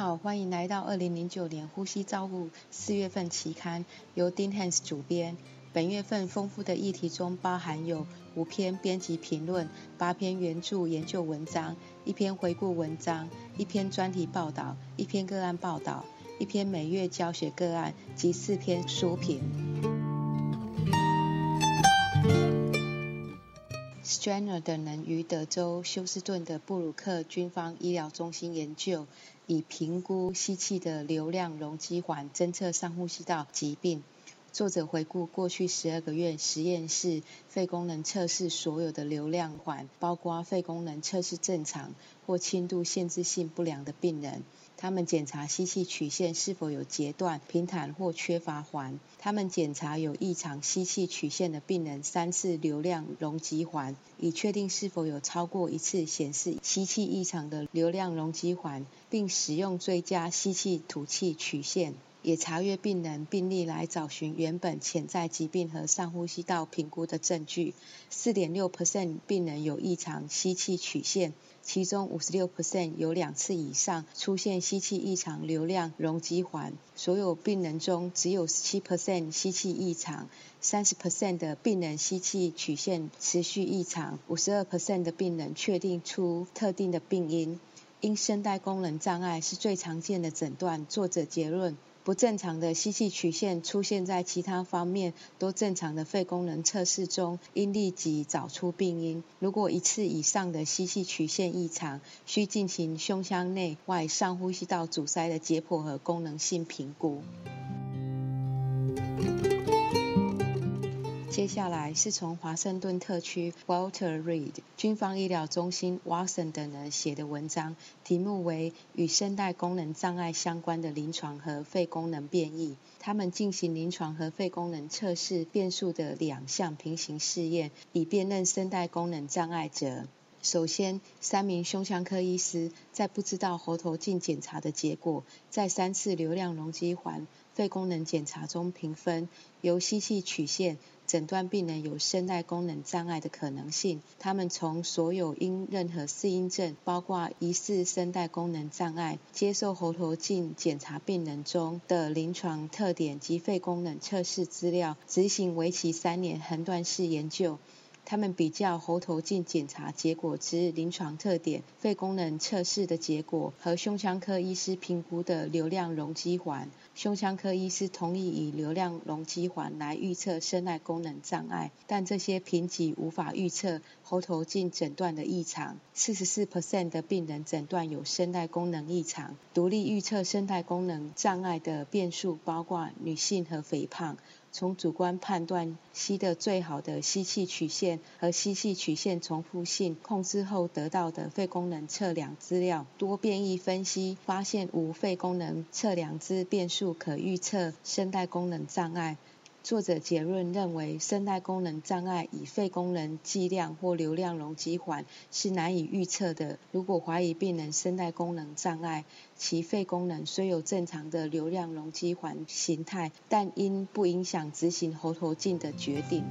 好，欢迎来到二零零九年呼吸照顾四月份期刊，由 Dean Hans 主编。本月份丰富的议题中包含有五篇编辑评论、八篇原著研究文章、一篇回顾文章、一篇专题报道、一篇个案报道、一篇每月教学个案及四篇书评。Straner 等人于德州休斯顿的布鲁克军方医疗中心研究，以评估吸气的流量容积环，侦测上呼吸道疾病。作者回顾过去十二个月实验室肺功能测试所有的流量环，包括肺功能测试正常或轻度限制性不良的病人。他们检查吸气曲线是否有截断、平坦或缺乏环。他们检查有异常吸气曲线的病人三次流量容积环，以确定是否有超过一次显示吸气异常的流量容积环，并使用最佳吸气吐气曲线。也查阅病人病历来找寻原本潜在疾病和上呼吸道评估的证据。四点六 percent 病人有异常吸气曲线，其中五十六 percent 有两次以上出现吸气异常流量容积环。所有病人中只有十七 percent 吸气异常，三十 percent 的病人吸气曲线持续异常，五十二 percent 的病人确定出特定的病因。因声带功能障碍是最常见的诊断。作者结论。不正常的吸气曲线出现在其他方面都正常的肺功能测试中，应立即找出病因。如果一次以上的吸气曲线异常，需进行胸腔内外上呼吸道阻塞的解剖和功能性评估。接下来是从华盛顿特区 Walter Reed 军方医疗中心 Watson 等人写的文章，题目为“与声带功能障碍相关的临床和肺功能变异”。他们进行临床和肺功能测试变数的两项平行试验，以辨认声带功能障碍者。首先，三名胸腔科医师在不知道喉头镜检查的结果，在三次流量容积环肺功能检查中评分，由吸气曲线。诊断病人有声带功能障碍的可能性。他们从所有因任何适应症，包括疑似声带功能障碍，接受喉头镜检查病人中的临床特点及肺功能测试资料，执行为期三年横断式研究。他们比较喉头镜检查结果之临床特点、肺功能测试的结果和胸腔科医师评估的流量容积环。胸腔科医师同意以流量容积环来预测声带功能障碍，但这些评级无法预测喉头镜诊断的异常。四十四 percent 的病人诊断有声带功能异常。独立预测声带功能障碍的变数包括女性和肥胖。从主观判断吸的最好的吸气曲线和吸气曲线重复性控制后得到的肺功能测量资料，多变异分析发现无肺功能测量之变数可预测声带功能障碍。作者结论认为，声带功能障碍以肺功能剂量或流量容积环是难以预测的。如果怀疑病人声带功能障碍，其肺功能虽有正常的流量容积环形态，但因不影响执行喉头镜的决定。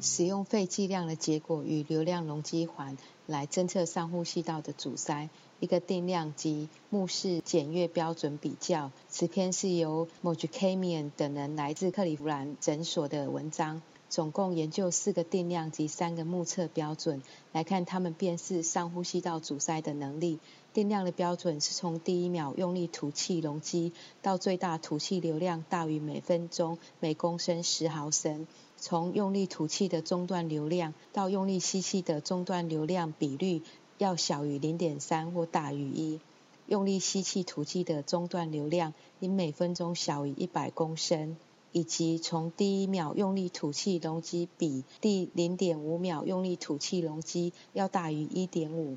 使用肺剂量的结果与流量容积环来侦测上呼吸道的阻塞。一个定量及目视检阅标准比较。此篇是由 m o j k a m i a n 等人来自克利夫兰诊所的文章，总共研究四个定量及三个目测标准，来看他们辨识上呼吸道阻塞的能力。定量的标准是从第一秒用力吐气容积到最大吐气流量大于每分钟每公升十毫升，从用力吐气的中断流量到用力吸气的中断流量比率。要小于零点三或大于一，用力吸气吐气的中段流量应每分钟小于一百公升，以及从第一秒用力吐气容积比第零点五秒用力吐气容积要大于一点五。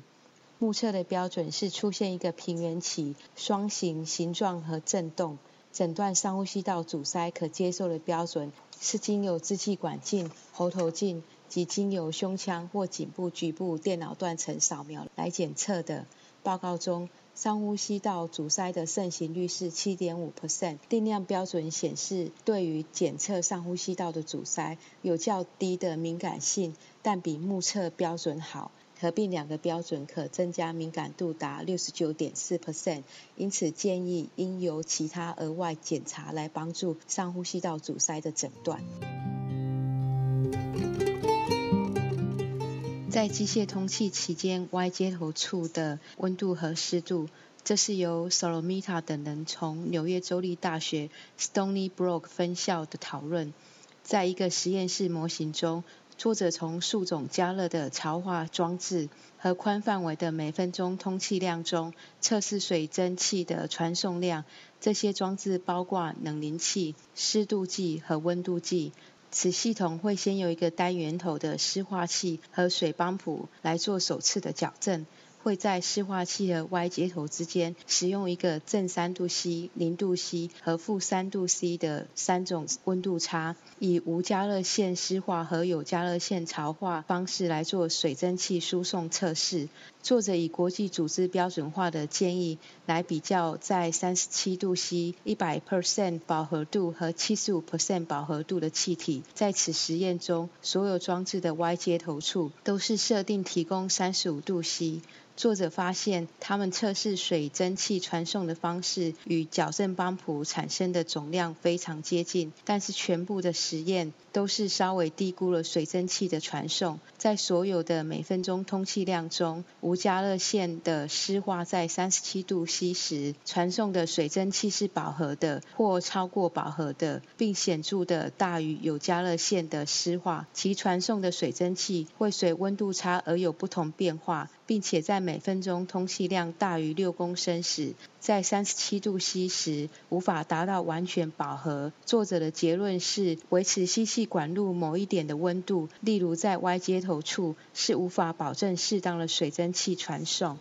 目测的标准是出现一个平原起双形形状和震动。诊断上呼吸道阻塞可接受的标准是经由支气管镜、喉头镜。及经由胸腔或颈部局部电脑断层扫描来检测的报告中，上呼吸道阻塞的盛行率是七点五 percent。定量标准显示，对于检测上呼吸道的阻塞有较低的敏感性，但比目测标准好。合并两个标准可增加敏感度达六十九点四 percent，因此建议应由其他额外检查来帮助上呼吸道阻塞的诊断。在机械通气期间，Y 接头处的温度和湿度，这是由 Solomita 等人从纽约州立大学 Stony Brook 分校的讨论。在一个实验室模型中，作者从数种加热的潮化装置和宽范围的每分钟通气量中测试水蒸气的传送量。这些装置包括冷凝器、湿度计和温度计。此系统会先有一个单源头的湿化器和水泵浦来做首次的矫正。会在湿化器和 Y 接头之间使用一个正三度 C、零度 C 和负三度 C 的三种温度差，以无加热线湿化和有加热线潮化方式来做水蒸气输送测试。作者以国际组织标准化的建议来比较在三十七度 C、一百 percent 饱和度和七十五 percent 饱和度的气体。在此实验中，所有装置的 Y 接头处都是设定提供三十五度 C。作者发现，他们测试水蒸气传送的方式与矫正邦普产生的总量非常接近，但是全部的实验都是稍微低估了水蒸气的传送。在所有的每分钟通气量中，无加热线的湿化在三十七度 C 时，传送的水蒸气是饱和的或超过饱和的，并显著的大于有加热线的湿化。其传送的水蒸气会随温度差而有不同变化。并且在每分钟通气量大于六公升时，在三十七度 C 时无法达到完全饱和。作者的结论是，维持吸气管路某一点的温度，例如在 Y 接头处，是无法保证适当的水蒸气传送。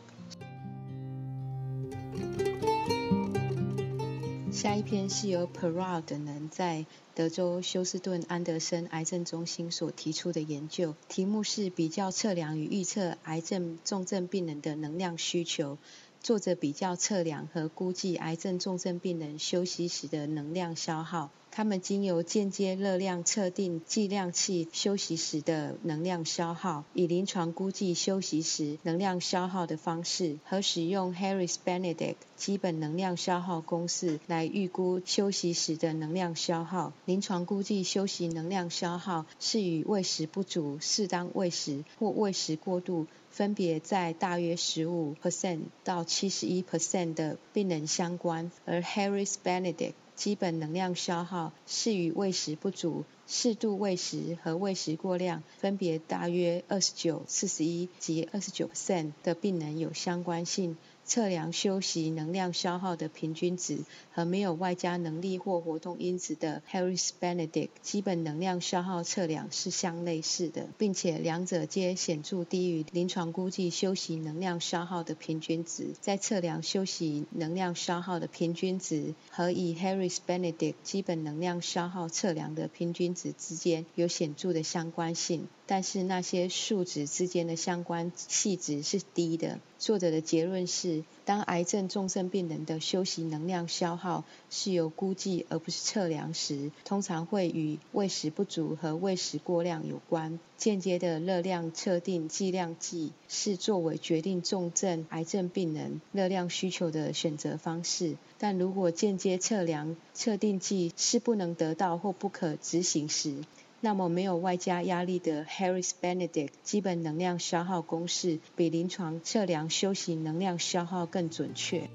下一篇是由 p e r a d 等人在德州休斯顿安德森癌症中心所提出的研究，题目是比较测量与预测癌症重症病人的能量需求。作者比较测量和估计癌症重症病人休息时的能量消耗。他们经由间接热量测定计量器休息时的能量消耗，以临床估计休息时能量消耗的方式，和使用 Harris-Benedict 基本能量消耗公式来预估休息时的能量消耗。临床估计休息能量消耗是与喂食不足、适当喂食或喂食过度，分别在大约十五 percent 到七十一 percent 的病人相关，而 Harris-Benedict 基本能量消耗是与喂食不足、适度喂食和喂食过量，分别大约二十九、四十一及二十九%的病人有相关性。测量休息能量消耗的平均值和没有外加能力或活动因子的 Harris-Benedict 基本能量消耗测量是相类似的，并且两者皆显著低于临床估计休息能量消耗的平均值。在测量休息能量消耗的平均值和以 Harris-Benedict 基本能量消耗测量的平均值之间有显著的相关性。但是那些数值之间的相关系值是低的。作者的结论是，当癌症重症病人的休息能量消耗是由估计而不是测量时，通常会与喂食不足和喂食过量有关。间接的热量测定计量计是作为决定重症癌症病人热量需求的选择方式。但如果间接测量测定计是不能得到或不可执行时，那么没有外加压力的 Harris-Benedict 基本能量消耗公式比临床测量休息能量消耗更准确。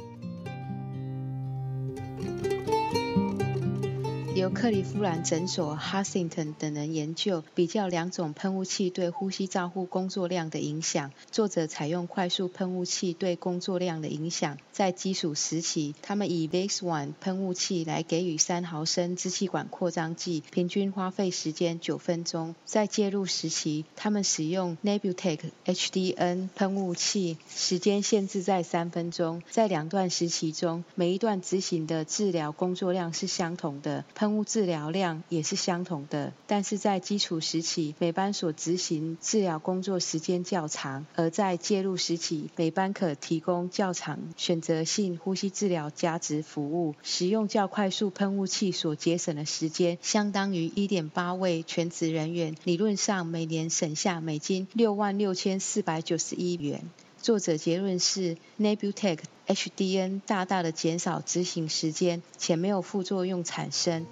由克利夫兰诊所 Hussington 等人研究，比较两种喷雾器对呼吸照护工作量的影响。作者采用快速喷雾器对工作量的影响。在基础时期，他们以 VexOne 喷雾器来给予三毫升支气管扩张剂，平均花费时间九分钟。在介入时期，他们使用 Nebutec HDN 喷雾器，时间限制在三分钟。在两段时期中，每一段执行的治疗工作量是相同的。喷喷雾治疗量也是相同的，但是在基础时期，每班所执行治疗工作时间较长；而在介入时期，每班可提供较长选择性呼吸治疗加值服务。使用较快速喷雾器所节省的时间，相当于一点八位全职人员，理论上每年省下美金六万六千四百九十一元。作者结论是，Nebutech HDN 大大的减少执行时间，且没有副作用产生。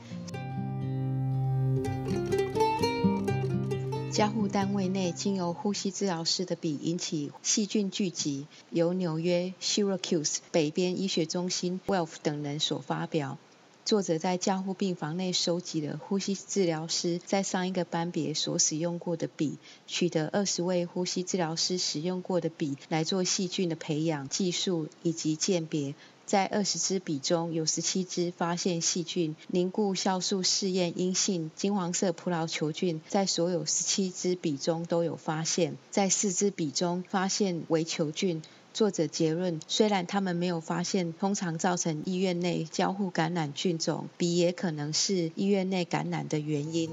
加护单位内经由呼吸治疗师的笔引起细菌聚集，由纽约 Syracuse 北边医学中心 Welf 等人所发表。作者在加护病房内收集了呼吸治疗师在上一个班别所使用过的笔，取得二十位呼吸治疗师使用过的笔来做细菌的培养、技术以及鉴别。在二十支笔中，有十七支发现细菌凝固酵素试验阴性，金黄色葡萄球菌在所有十七支笔中都有发现，在四支笔中发现微球菌。作者结论：虽然他们没有发现通常造成医院内交互感染菌种，鼻也可能是医院内感染的原因。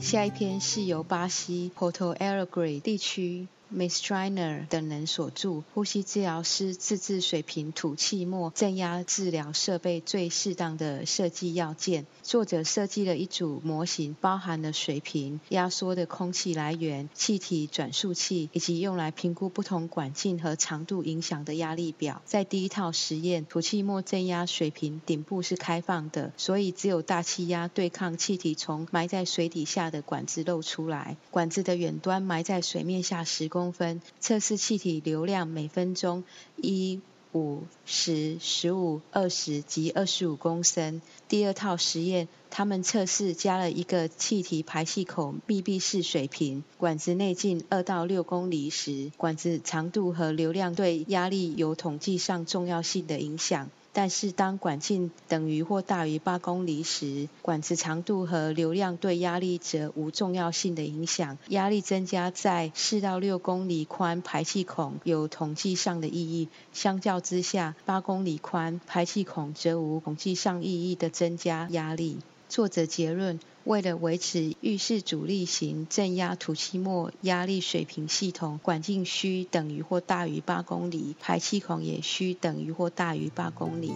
下一篇是由巴西 Porto Alegre 地区。M i s t r i n e r 等人所著，呼吸治疗师自制水平吐气末正压治疗设备最适当的设计要件。作者设计了一组模型，包含了水平、压缩的空气来源、气体转速器，以及用来评估不同管径和长度影响的压力表。在第一套实验，吐气末正压水平顶部是开放的，所以只有大气压对抗气体从埋在水底下的管子露出来。管子的远端埋在水面下十公。公分测试气体流量每分钟一、五、十、十五、二十及二十五公升。第二套实验，他们测试加了一个气体排气口密闭式水平，管子内径二到六公里时，管子长度和流量对压力有统计上重要性的影响。但是当管径等于或大于八公里时，管子长度和流量对压力则无重要性的影响。压力增加在四到六公里宽排气孔有统计上的意义，相较之下，八公里宽排气孔则无统计上意义的增加压力。作者结论。为了维持浴室主力型正压吐气末压力水平系统，管径需等于或大于八公里，排气孔也需等于或大于八公里。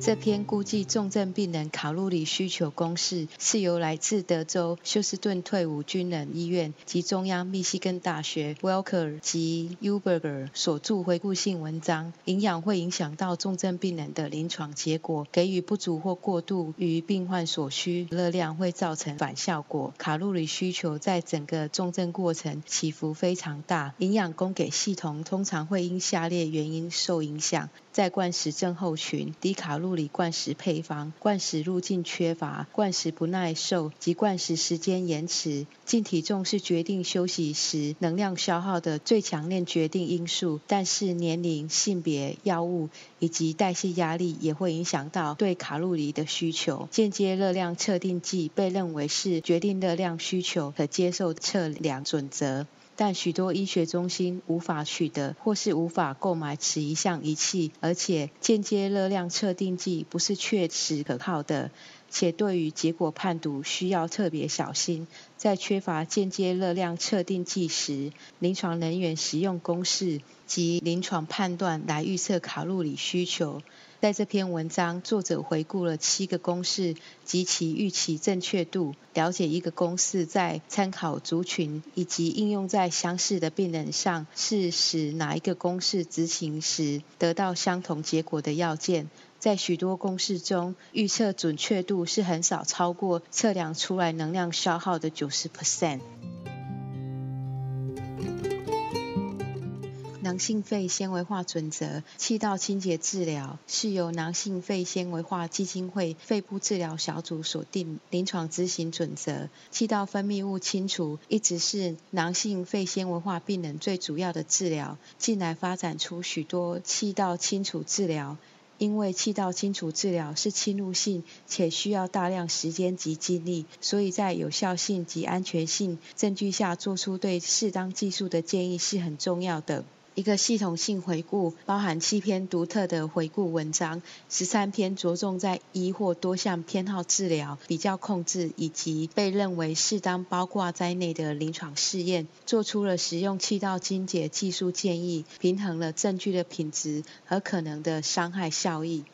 这篇估计重症病人卡路里需求公式是由来自德州休斯顿退伍军人医院及中央密西根大学 Welker 及 Uberger 所著回顾性文章。营养会影响到重症病人的临床结果，给予不足或过度于病患所需热量会造成反效果。卡路里需求在整个重症过程起伏非常大，营养供给系统通常会因下列原因受影响。在灌食症候群、低卡路里灌食配方、灌食路径缺乏、灌食不耐受及灌食时间延迟。净体重是决定休息时能量消耗的最强烈决定因素，但是年龄、性别、药物以及代谢压力也会影响到对卡路里的需求。间接热量测定剂被认为是决定热量需求可接受测量准则。但许多医学中心无法取得或是无法购买此一项仪器，而且间接热量测定剂不是确实可靠的，且对于结果判读需要特别小心。在缺乏间接热量测定剂时，临床人员使用公式及临床判断来预测卡路里需求。在这篇文章，作者回顾了七个公式及其预期正确度。了解一个公式在参考族群以及应用在相似的病人上，是使哪一个公式执行时得到相同结果的要件。在许多公式中，预测准确度是很少超过测量出来能量消耗的九十 percent。囊性肺纤维化准则气道清洁治疗是由囊性肺纤维化基金会肺部治疗小组所定临床执行准则。气道分泌物清除一直是囊性肺纤维化病人最主要的治疗。近来发展出许多气道清除治疗，因为气道清除治疗是侵入性且需要大量时间及精力，所以在有效性及安全性证据下做出对适当技术的建议是很重要的。一个系统性回顾，包含七篇独特的回顾文章，十三篇着重在一或多项偏好治疗、比较控制以及被认为适当包括在内的临床试验，做出了使用气道精解技术建议，平衡了证据的品质和可能的伤害效益。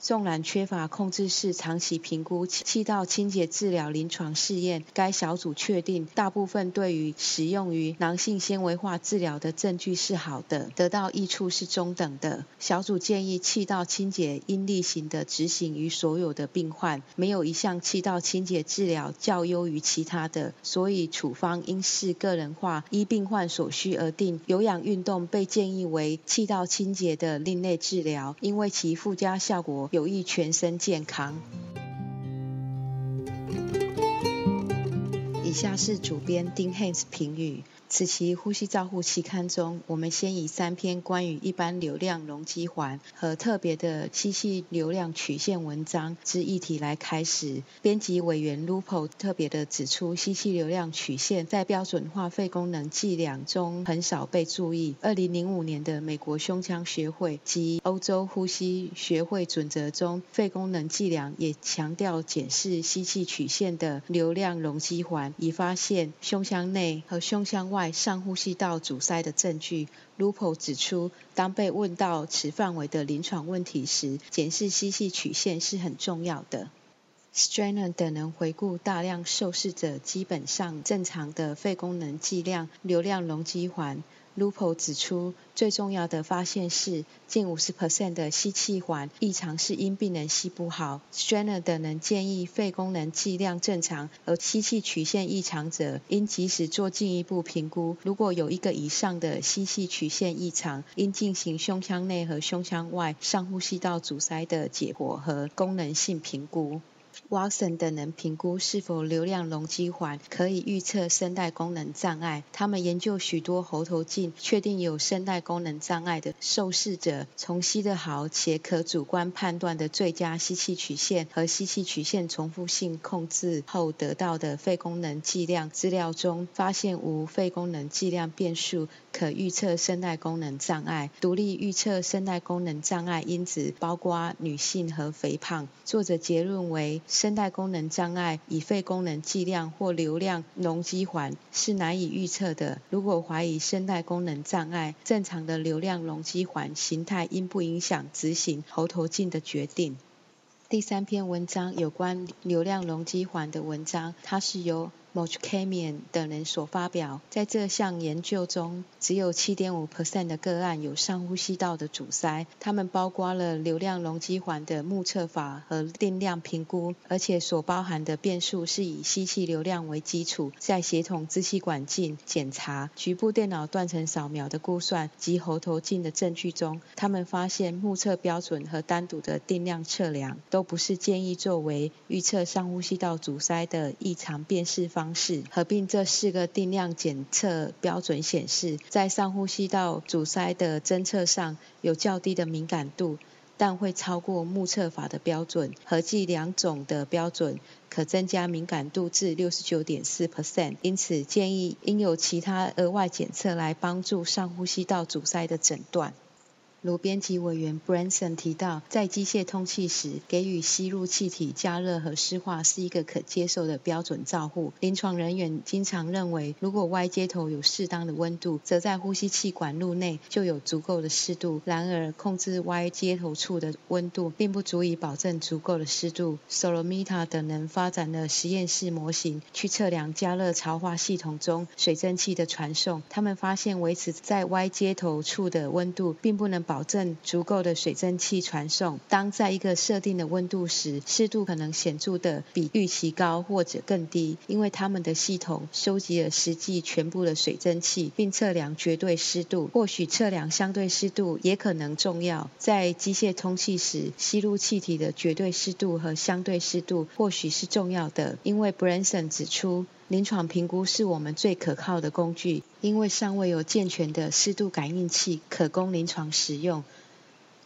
纵然缺乏控制式长期评估气道清洁治疗临床试验，该小组确定大部分对于使用于囊性纤维化治疗的证据是好的，得到益处是中等的。小组建议气道清洁应例行的执行于所有的病患，没有一项气道清洁治疗较优于其他的，所以处方应视个人化，依病患所需而定。有氧运动被建议为气道清洁的另类治疗，因为其附加效果。有益全身健康。以下是主编丁汉斯评语。此期《呼吸照护》期刊中，我们先以三篇关于一般流量容积环和特别的吸气流量曲线文章之议题来开始。编辑委员 Lupo 特别的指出，吸气流量曲线在标准化肺功能计量中很少被注意。二零零五年的美国胸腔学会及欧洲呼吸学会准则中，肺功能计量也强调检视吸气曲线的流量容积环，以发现胸腔内和胸腔外。上呼吸道阻塞的证据，Lupo 指出，当被问到此范围的临床问题时，检视吸气曲线是很重要的。Strainer 等人回顾大量受试者基本上正常的肺功能计量流量容积环。Lupo 指出，最重要的发现是，近五十 percent 的吸气环异常是因病人吸不好。Strainer 等人建议，肺功能计量正常而吸气曲线异常者，应及时做进一步评估。如果有一个以上的吸气曲线异常，应进行胸腔内和胸腔外上呼吸道阻塞的解剖和功能性评估。Watson 等人评估是否流量容积环可以预测声带功能障碍。他们研究许多喉头镜，确定有声带功能障碍的受试者，从吸得好且可主观判断的最佳吸气曲线和吸气曲线重复性控制后得到的肺功能计量资料中，发现无肺功能计量变数可预测声带功能障碍。独立预测声带功能障碍因子包括女性和肥胖。作者结论为。声带功能障碍以肺功能计量或流量容积环是难以预测的。如果怀疑声带功能障碍，正常的流量容积环形态应不影响执行喉头镜的决定。第三篇文章有关流量容积环的文章，它是由。M o c h k a m i a n 等人所发表，在这项研究中，只有7.5%的个案有上呼吸道的阻塞。他们包括了流量容积环的目测法和定量评估，而且所包含的变数是以吸气流量为基础，在协同支气管镜检查、局部电脑断层扫描的估算及喉头镜的证据中，他们发现目测标准和单独的定量测量都不是建议作为预测上呼吸道阻塞的异常辨识方。方式合并这四个定量检测标准显示，在上呼吸道阻塞的侦测上有较低的敏感度，但会超过目测法的标准。合计两种的标准可增加敏感度至六十九点四 percent，因此建议应有其他额外检测来帮助上呼吸道阻塞的诊断。如编辑委员 Branson 提到，在机械通气时，给予吸入气体加热和湿化是一个可接受的标准照护。临床人员经常认为，如果 Y 接头有适当的温度，则在呼吸气管路内就有足够的湿度。然而，控制 Y 接头处的温度并不足以保证足够的湿度。Solomita 等人发展了实验室模型，去测量加热潮化系统中水蒸气的传送。他们发现，维持在 Y 接头处的温度并不能。保证足够的水蒸气传送。当在一个设定的温度时，湿度可能显著的比预期高或者更低，因为他们的系统收集了实际全部的水蒸气，并测量绝对湿度。或许测量相对湿度也可能重要。在机械通气时，吸入气体的绝对湿度和相对湿度或许是重要的，因为 Branson 指出。临床评估是我们最可靠的工具，因为尚未有健全的湿度感应器可供临床使用。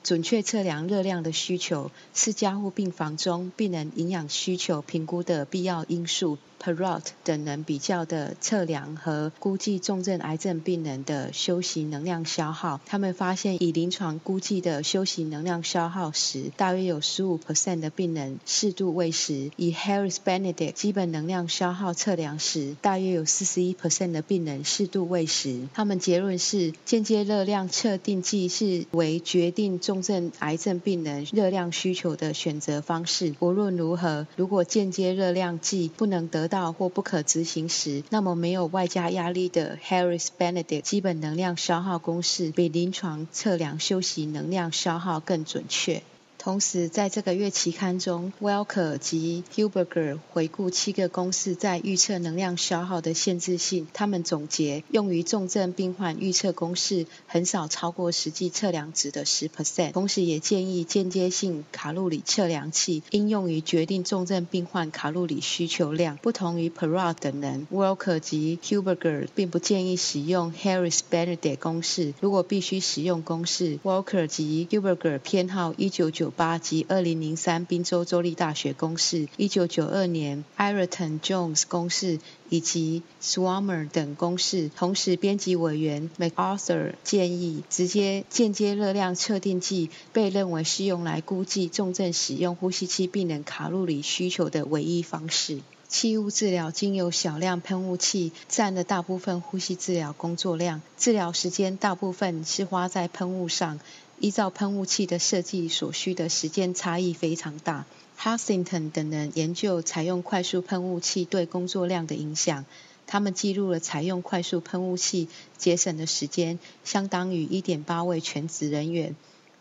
准确测量热量的需求是加护病房中病人营养需求评估的必要因素。Perot 等人比较的测量和估计重症癌症病人的休息能量消耗，他们发现以临床估计的休息能量消耗时，大约有十五 percent 的病人适度喂食；以 Harris Benedict 基本能量消耗测量时，大约有四十一 percent 的病人适度喂食。他们结论是，间接热量测定剂是为决定重症癌症病人热量需求的选择方式。无论如何，如果间接热量计不能得到或不可执行时，那么没有外加压力的 Harris-Benedict 基本能量消耗公式比临床测量休息能量消耗更准确。同时，在这个月期刊中，Welker 及 Huberger 回顾七个公式在预测能量消耗的限制性。他们总结，用于重症病患预测公式很少超过实际测量值的十 percent。同时，也建议间接性卡路里测量器应用于决定重症病患卡路里需求量。不同于 Perot 等人，Welker 及 Huberger 并不建议使用 Harris-Benedict 公式。如果必须使用公式，Welker 及 Huberger 偏好一九九。八及二零零三宾州州立大学公式，一九九二年 Ireton Jones 公式以及 Swammer 等公式。同时，编辑委员 MacArthur 建议，直接间接热量测定剂被认为是用来估计重症使用呼吸器病人卡路里需求的唯一方式。气雾治疗经由小量喷雾器占了大部分呼吸治疗工作量，治疗时间大部分是花在喷雾上。依照喷雾器的设计所需的时间差异非常大。Hussington 等人研究采用快速喷雾器对工作量的影响。他们记录了采用快速喷雾器节省的时间，相当于1.8位全职人员。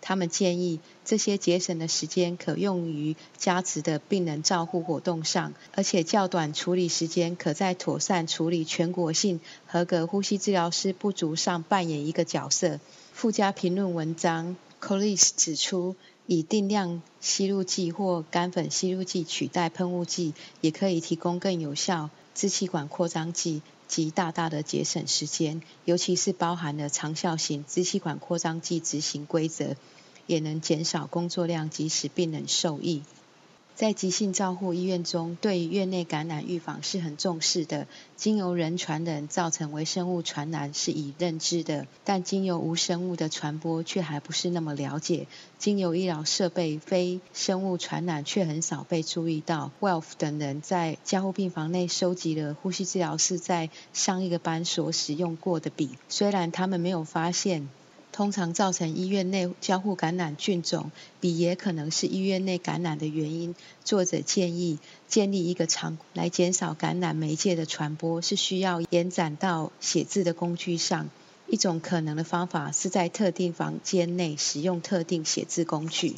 他们建议这些节省的时间可用于加值的病人照护活动上，而且较短处理时间可在妥善处理全国性合格呼吸治疗师不足上扮演一个角色。附加评论文章 c o l i s 指出，以定量吸入剂或干粉吸入剂取代喷雾剂，也可以提供更有效支气管扩张剂及大大的节省时间，尤其是包含了长效型支气管扩张剂执行规则，也能减少工作量及使病人受益。在急性照护医院中，对院内感染预防是很重视的。经由人传人造成微生物传染是已认知的，但经由无生物的传播却还不是那么了解。经由医疗设备非生物传染却很少被注意到。Welf 等人在加护病房内收集了呼吸治疗师在上一个班所使用过的笔，虽然他们没有发现。通常造成医院内交互感染菌种，比也可能是医院内感染的原因。作者建议建立一个常来减少感染媒介的传播，是需要延展到写字的工具上。一种可能的方法是在特定房间内使用特定写字工具。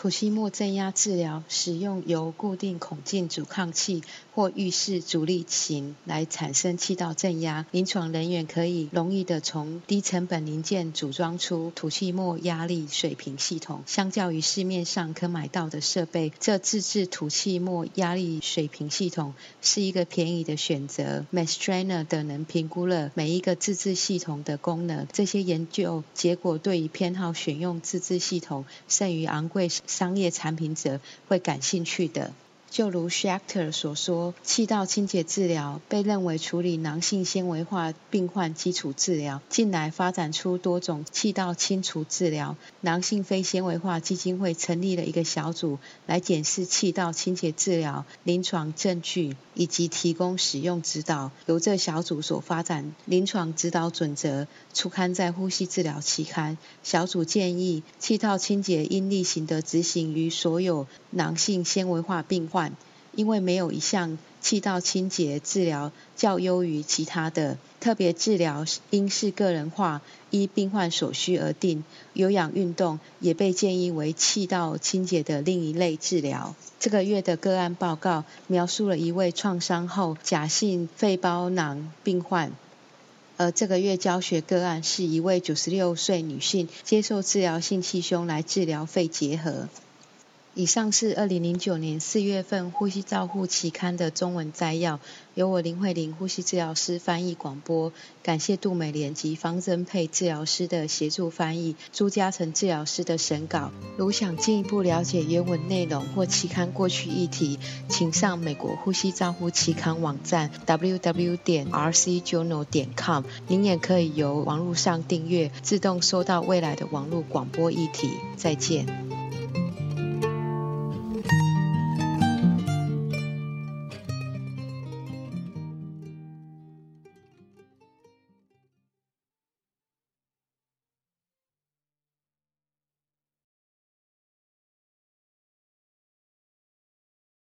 吐气末正压治疗使用由固定孔径阻抗器或浴室阻力琴来产生气道正压。临床人员可以容易的从低成本零件组装出吐气末压力水平系统。相较于市面上可买到的设备，这自制吐气末压力水平系统是一个便宜的选择。Mastrainer 等人评估了每一个自制系统的功能。这些研究结果对于偏好选用自制系统胜于昂贵。商业产品者会感兴趣的。就如 Schacter 所说，气道清洁治疗被认为处理囊性纤维化病患基础治疗。近来发展出多种气道清除治疗。囊性非纤维化基金会成立了一个小组来检视气道清洁治疗临床证据以及提供使用指导。由这小组所发展临床指导准则出刊在呼吸治疗期刊。小组建议气道清洁应例行的执行于所有囊性纤维化病患。因为没有一项气道清洁治疗较优于其他的，特别治疗应是个人化，依病患所需而定。有氧运动也被建议为气道清洁的另一类治疗。这个月的个案报告描述了一位创伤后假性肺包囊病患，而这个月教学个案是一位九十六岁女性接受治疗性气胸来治疗肺结核。以上是二零零九年四月份《呼吸照护期刊》的中文摘要，由我林慧玲呼吸治疗师翻译广播。感谢杜美莲及方增佩治疗师的协助翻译，朱嘉诚治疗师的审稿。如想进一步了解原文内容或期刊过去议题，请上美国呼吸照护期刊网站 www 点 rcjournal 点 com。您也可以由网络上订阅，自动收到未来的网络广播议题。再见。